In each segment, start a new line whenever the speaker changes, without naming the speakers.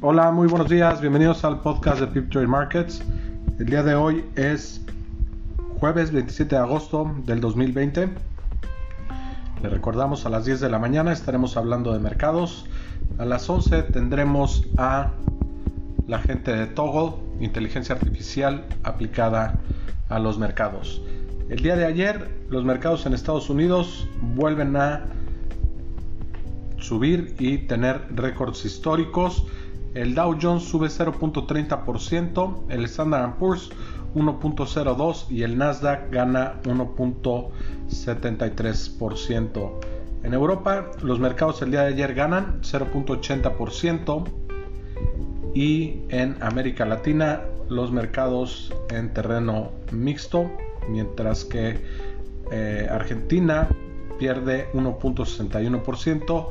Hola, muy buenos días, bienvenidos al podcast de Pip Trade Markets. El día de hoy es jueves 27 de agosto del 2020. Le recordamos a las 10 de la mañana estaremos hablando de mercados. A las 11 tendremos a la gente de Toggle, inteligencia artificial aplicada a los mercados. El día de ayer los mercados en Estados Unidos vuelven a subir y tener récords históricos. El Dow Jones sube 0.30%, el Standard Poor's 1.02 y el Nasdaq gana 1.73%. En Europa los mercados el día de ayer ganan 0.80% y en América Latina los mercados en terreno mixto, mientras que eh, Argentina pierde 1.61%,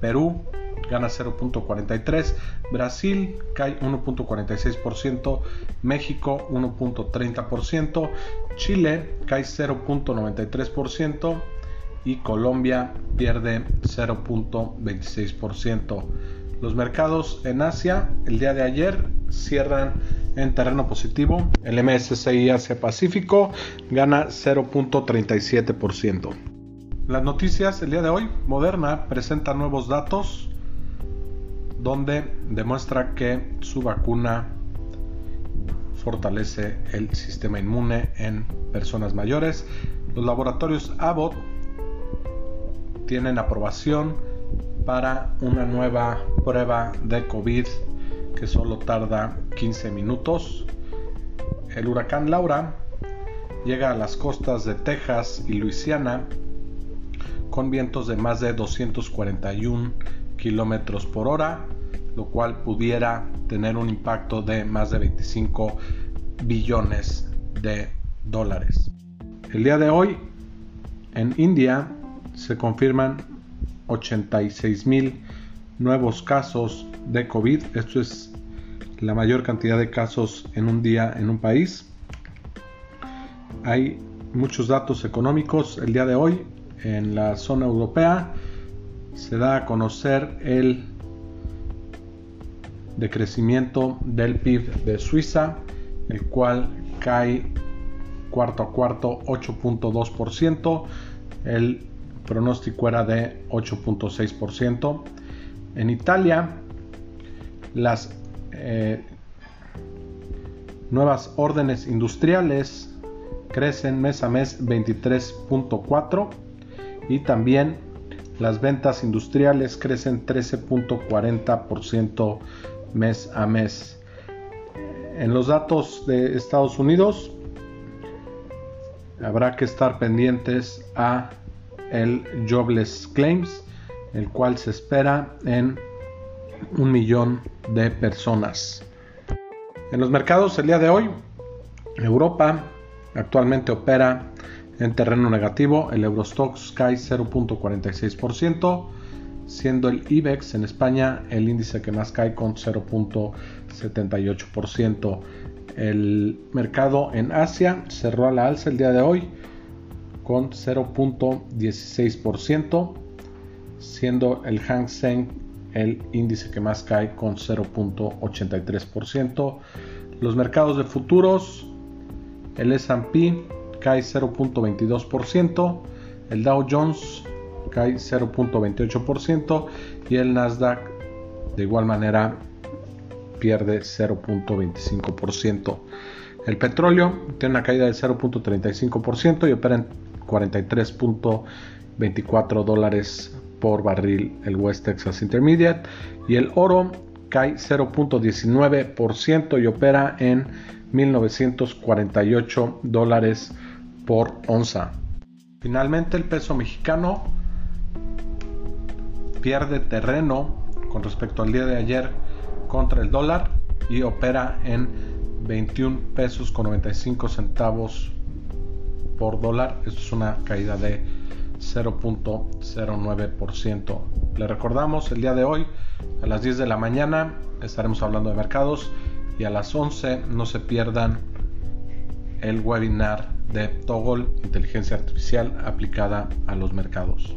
Perú gana 0.43%, Brasil cae 1.46%, México 1.30%, Chile cae 0.93% y Colombia pierde 0.26%. Los mercados en Asia el día de ayer cierran en terreno positivo. El MSCI Asia Pacífico gana 0.37%. Las noticias el día de hoy, Moderna presenta nuevos datos donde demuestra que su vacuna fortalece el sistema inmune en personas mayores. Los laboratorios Abbott tienen aprobación para una nueva prueba de COVID que solo tarda 15 minutos. El huracán Laura llega a las costas de Texas y Luisiana con vientos de más de 241 kilómetros por hora, lo cual pudiera tener un impacto de más de 25 billones de dólares. El día de hoy en India se confirman 86 mil nuevos casos de COVID. Esto es la mayor cantidad de casos en un día en un país. Hay muchos datos económicos el día de hoy en la zona europea. Se da a conocer el decrecimiento del PIB de Suiza, el cual cae cuarto a cuarto 8.2%. El pronóstico era de 8.6%. En Italia, las eh, nuevas órdenes industriales crecen mes a mes 23.4 y también las ventas industriales crecen 13.40% mes a mes. En los datos de Estados Unidos habrá que estar pendientes a el Jobless Claims, el cual se espera en un millón de personas. En los mercados el día de hoy, Europa actualmente opera en terreno negativo, el Eurostox cae 0.46%, siendo el IBEX en España el índice que más cae con 0.78%. El mercado en Asia cerró a la alza el día de hoy con 0.16%, siendo el Hang Seng el índice que más cae con 0.83%. Los mercados de futuros, el S&P cae 0.22%, el Dow Jones cae 0.28% y el Nasdaq de igual manera pierde 0.25%. El petróleo tiene una caída de 0.35% y opera en 43.24 dólares por barril el West Texas Intermediate y el oro cae 0.19% y opera en 1948 dólares por onza. Finalmente el peso mexicano pierde terreno con respecto al día de ayer contra el dólar y opera en 21 pesos con 95 centavos por dólar. Esto es una caída de 0.09%. Le recordamos el día de hoy a las 10 de la mañana estaremos hablando de mercados y a las 11 no se pierdan el webinar de Toggle Inteligencia Artificial aplicada a los mercados.